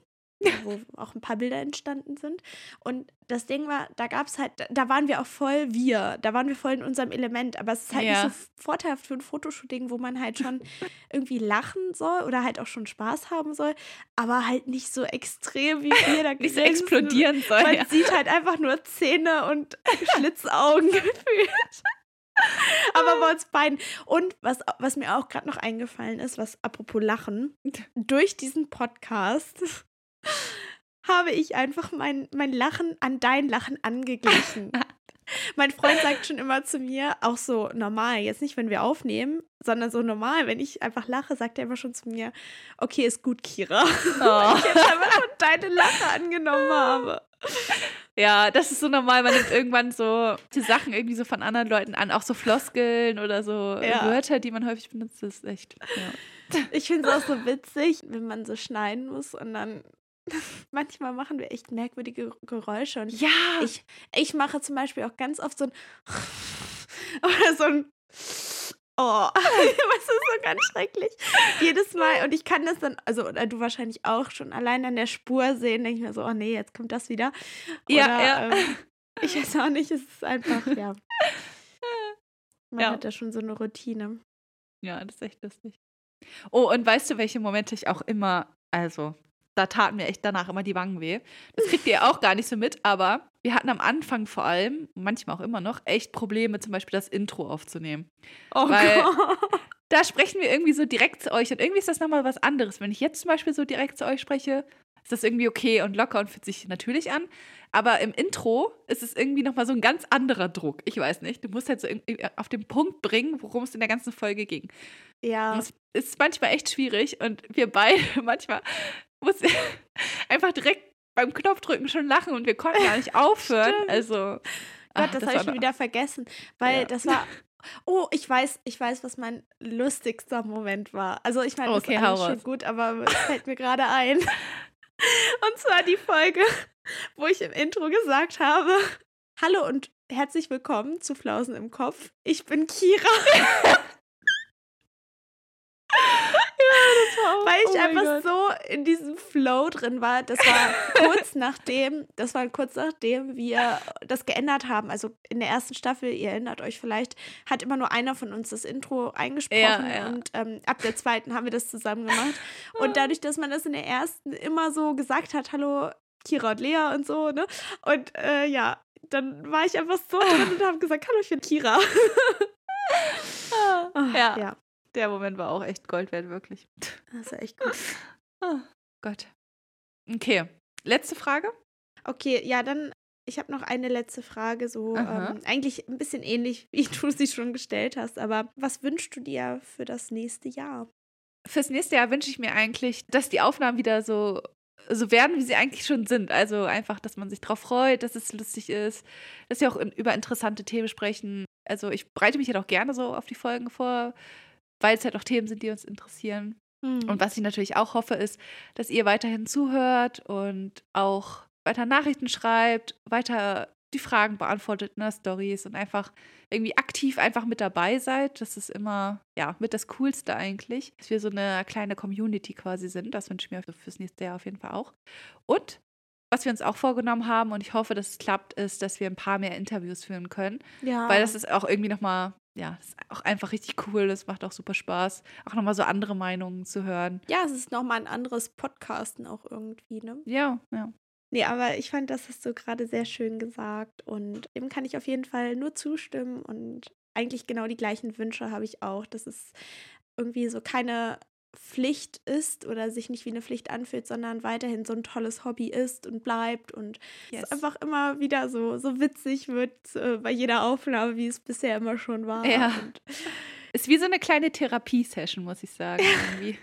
wo auch ein paar Bilder entstanden sind. Und das Ding war, da gab es halt, da waren wir auch voll wir, da waren wir voll in unserem Element. Aber es ist halt Ja. nicht so vorteilhaft für ein Fotoshooting, wo man halt schon irgendwie lachen soll oder halt auch schon Spaß haben soll, aber halt nicht so extrem wie wir da nicht so explodieren soll. Man Ja. sieht halt einfach nur Zähne und Schlitzaugen gefühlt. Aber bei uns beiden. Und was, was mir auch gerade noch eingefallen ist, was apropos Lachen, durch diesen Podcast habe ich einfach mein, mein Lachen an dein Lachen angeglichen. mein Freund sagt schon immer zu mir, auch so normal, jetzt nicht, wenn wir aufnehmen, sondern so normal, wenn ich einfach lache, sagt er immer schon zu mir, okay, ist gut, Kira. Oh. ich jetzt einfach schon deine Lache angenommen habe. Ja, das ist so normal. Man nimmt irgendwann so die Sachen irgendwie so von anderen Leuten an, auch so Floskeln oder so Ja. Wörter, die man häufig benutzt. Das ist echt. Ja. Ich finde es auch so witzig, wenn man so schneiden muss und dann manchmal machen wir echt merkwürdige Geräusche. Und Ja, ich, ich mache zum Beispiel auch ganz oft so ein oder so ein Oh, was ist so ganz schrecklich. Jedes Mal, und ich kann das dann, also oder du wahrscheinlich auch schon allein an der Spur sehen, denke ich mir so, oh nee, jetzt kommt das wieder. Ja, Oder, ja. Ähm, ich weiß auch nicht, es ist einfach, ja. Man Ja. hat da schon so eine Routine. Ja, das ist echt lustig. Oh, und weißt du, welche Momente ich auch immer, also, da taten mir echt danach immer die Wangen weh. Das kriegt ihr auch gar nicht so mit, aber wir hatten am Anfang vor allem, manchmal auch immer noch, echt Probleme, zum Beispiel das Intro aufzunehmen. Oh Weil- Gott. Da sprechen wir irgendwie so direkt zu euch und irgendwie ist das nochmal was anderes. Wenn ich jetzt zum Beispiel so direkt zu euch spreche, ist das irgendwie okay und locker und fühlt sich natürlich an. Aber im Intro ist es irgendwie nochmal so ein ganz anderer Druck. Ich weiß nicht. Du musst halt so auf den Punkt bringen, worum es in der ganzen Folge ging. Ja. Das ist manchmal echt schwierig und wir beide manchmal mussten einfach direkt beim Knopfdrücken schon lachen und wir konnten gar nicht aufhören. Also, Gott, ach, das, war habe ich schon wieder vergessen, weil Ja. das war. Oh, ich weiß, ich weiß, was mein lustigster Moment war. Also ich meine, das Okay, ist alles schön raus. gut, aber es fällt mir gerade ein. Und zwar die Folge, wo ich im Intro gesagt habe: Hallo und herzlich willkommen zu Flausen im Kopf. Ich bin Kira. Weil ich Oh einfach so in diesem Flow drin war. Das war kurz nachdem, das war kurz nachdem wir das geändert haben. Also in der ersten Staffel, ihr erinnert euch vielleicht, hat immer nur einer von uns das Intro eingesprochen Ja, ja. und ähm, ab der zweiten haben wir das zusammen gemacht. Und dadurch, dass man das in der ersten immer so gesagt hat, hallo Kira und Lea und so, ne? Und äh, ja, dann war ich einfach so drin und habe gesagt, hallo, ich bin Kira. Ah, Ja. ja, Der Moment war auch echt Gold wert, wirklich. das ist echt gut. Oh Gott. Okay, letzte Frage. Okay, ja, dann, ich habe noch eine letzte Frage, so ähm, eigentlich ein bisschen ähnlich, wie du sie schon gestellt hast, aber was wünschst du dir für das nächste Jahr? Fürs nächste Jahr wünsche ich mir eigentlich, dass die Aufnahmen wieder so, so werden, wie sie eigentlich schon sind. Also einfach, dass man sich drauf freut, dass es lustig ist, dass wir auch in, über interessante Themen sprechen. Also ich bereite mich halt auch gerne so auf die Folgen vor, weil es halt auch Themen sind, die uns interessieren. Und was ich natürlich auch hoffe, ist, dass ihr weiterhin zuhört und auch weiter Nachrichten schreibt, weiter die Fragen beantwortet in der Stories und einfach irgendwie aktiv einfach mit dabei seid. Das ist immer, ja, mit das Coolste eigentlich, dass wir so eine kleine Community quasi sind. Das wünsche ich mir für- fürs nächste Jahr auf jeden Fall auch. Und was wir uns auch vorgenommen haben und ich hoffe, dass es klappt, ist, dass wir ein paar mehr Interviews führen können. ja. Weil das ist auch irgendwie nochmal, ja, das ist auch einfach richtig cool. Das macht auch super Spaß, auch nochmal so andere Meinungen zu hören. ja, es ist nochmal ein anderes Podcasten auch irgendwie, ne? Ja, ja. Nee, aber ich fand, das hast du gerade sehr schön gesagt und dem kann ich auf jeden Fall nur zustimmen und eigentlich genau die gleichen Wünsche habe ich auch, dass es irgendwie so keine Pflicht ist oder sich nicht wie eine Pflicht anfühlt, sondern weiterhin so ein tolles Hobby ist und bleibt und Yes. es einfach immer wieder so, so witzig wird äh, bei jeder Aufnahme, wie es bisher immer schon war. Ja. Und Ist wie so eine kleine Therapie-Session, muss ich sagen.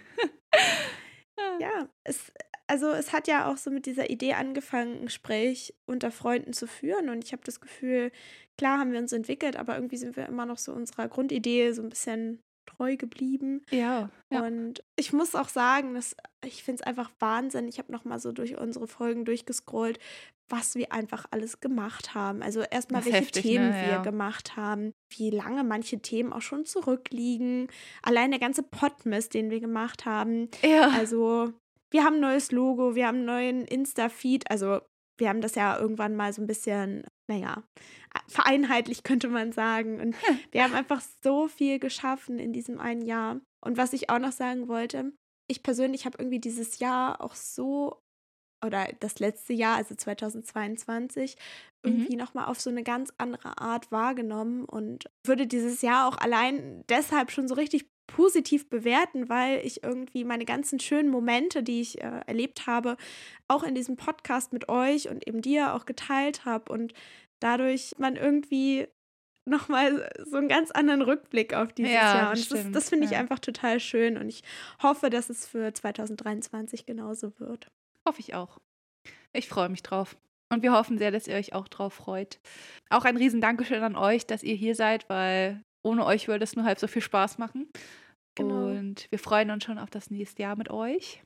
Ja, es, also es hat ja auch so mit dieser Idee angefangen, ein Gespräch unter Freunden zu führen. Und ich habe das Gefühl, klar haben wir uns entwickelt, aber irgendwie sind wir immer noch so unserer Grundidee so ein bisschen treu geblieben. ja. ja. Und ich muss auch sagen, dass ich finde es einfach Wahnsinn. Ich habe noch mal so durch unsere Folgen durchgescrollt, was wir einfach alles gemacht haben. Also erstmal, welche heftig, Themen ne? wir Ja. gemacht haben, wie lange manche Themen auch schon zurückliegen. Allein der ganze Podmist, den wir gemacht haben. ja. Also, wir haben ein neues Logo, wir haben einen neuen Insta-Feed. Also, wir haben das ja irgendwann mal so ein bisschen, naja, vereinheitlicht, könnte man sagen. Und wir haben einfach so viel geschaffen in diesem einen Jahr. Und was ich auch noch sagen wollte, ich persönlich habe irgendwie dieses Jahr auch so, oder das letzte Jahr, also 2022, irgendwie nochmal auf so eine ganz andere Art wahrgenommen und würde dieses Jahr auch allein deshalb schon so richtig positiv bewerten, weil ich irgendwie meine ganzen schönen Momente, die ich äh, erlebt habe, auch in diesem Podcast mit euch und eben dir auch geteilt habe und dadurch man irgendwie nochmal so einen ganz anderen Rückblick auf dieses Ja, Jahr. Und das, stimmt, das finde ich ja. einfach total schön und ich hoffe, dass es für 2023 genauso wird. Hoffe ich auch. Ich freue mich drauf. Und wir hoffen sehr, dass ihr euch auch drauf freut. Auch ein riesen Dankeschön an euch, dass ihr hier seid, weil ohne euch würde es nur halb so viel Spaß machen. Genau. Und wir freuen uns schon auf das nächste Jahr mit euch.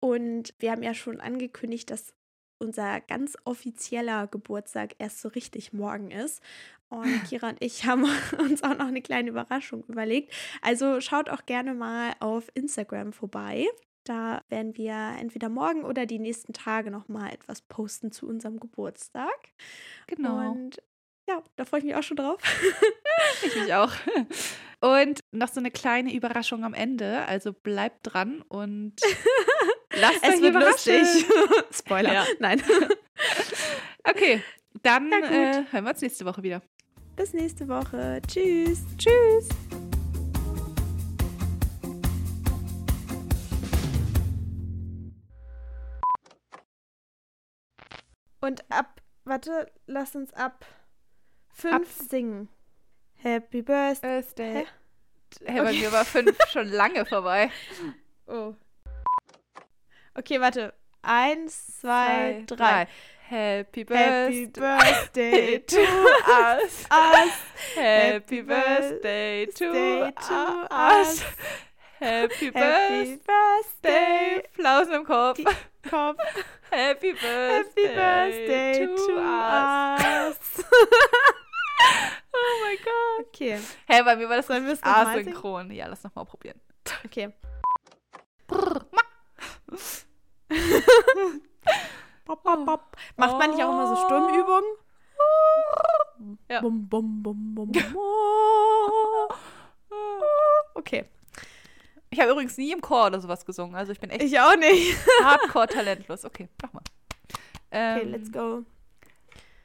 Und wir haben ja schon angekündigt, dass unser ganz offizieller Geburtstag erst so richtig morgen ist. Und Kira und ich haben uns auch noch eine kleine Überraschung überlegt. Also schaut auch gerne mal auf Instagram vorbei. Da werden wir entweder morgen oder die nächsten Tage noch mal etwas posten zu unserem Geburtstag. Genau. Und ja, da freue ich mich auch schon drauf. Ich mich auch. Und noch so eine kleine Überraschung am Ende. Also bleibt dran und lasst es euch wird lustig. Spoiler. Ja. Nein. Okay, dann äh, hören wir uns nächste Woche wieder. Bis nächste Woche. Tschüss. Tschüss. Und ab, warte, lass uns ab fünf Ab- singen. Happy Birthday. Birthday. Hey, bei mir war fünf schon lange vorbei. Oh. Okay, warte. Eins, zwei, drei. Happy Happy Birthday to us. us. Happy Birthday to to us. us. Happy Happy Birthday. Flausen im Kopf. Kopf. Happy Birthday, Happy Birthday to us. Oh mein Gott. Okay, Hey, bei mir war das Sollen wir asynchron. Ja, lass noch mal probieren. okay. Bop, bop, bop. Macht man nicht auch immer so Sturmübungen? Ja. Bum, bum, bum, bum, bum. Okay. Ich habe übrigens nie im Chor oder sowas gesungen. Also ich bin echt Ich auch nicht. hardcore talentlos. Okay, mach mal. Ähm, Okay, let's go.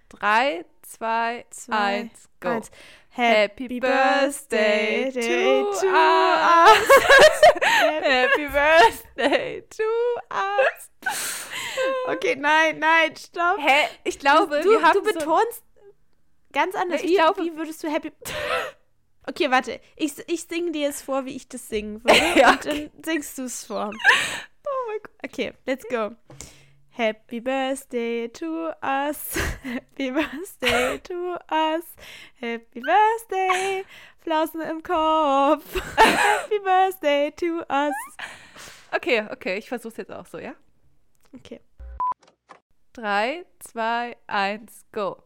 Drei, zwei, Zwei, eins, go. eins. Happy Birthday to us. us. Happy Birthday to us. Okay, nein, nein, stopp. Hä? Ich glaube, du, haben du betonst ganz anders. Ich wie, glaube- wie würdest du Happy... Okay, warte. Ich, ich singe dir es vor, wie ich das singen würde. Ja, Und dann singst du es vor. Oh mein Gott. Okay, let's go. Happy Birthday to us. Happy Birthday to us. Happy Birthday. Flausen im Kopf. Happy Birthday to us. okay, okay, ich versuch's jetzt auch so, ja? Okay. Drei, zwei, eins, go.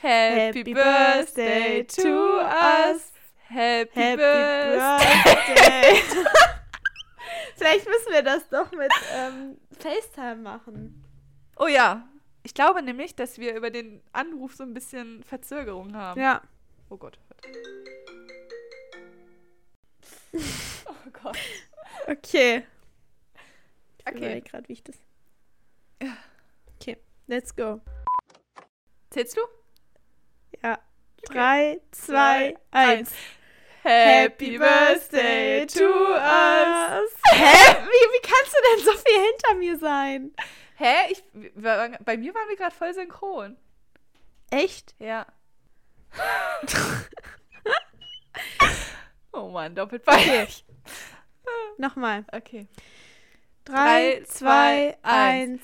Happy, Happy Birthday birthday to to us. Happy, Happy Birthday. Birthday. Vielleicht müssen wir das doch mit ähm, FaceTime machen. Oh ja, ich glaube nämlich, dass wir über den Anruf so ein bisschen Verzögerung haben. Ja. Oh Gott. oh Gott. Okay. Ich Okay. gerade, wie ich das. Ja. Okay, let's go. Zählst du? Ja. Drei, zwei, eins. Happy Birthday to us. Hä? Wie, wie kannst du denn so viel hinter mir sein? Hä? Ich, bei mir waren wir gerade voll synchron. Echt? Ja. oh Mann, doppelt peinlich. Nochmal. Okay. Drei, Drei, zwei, zwei, eins. eins.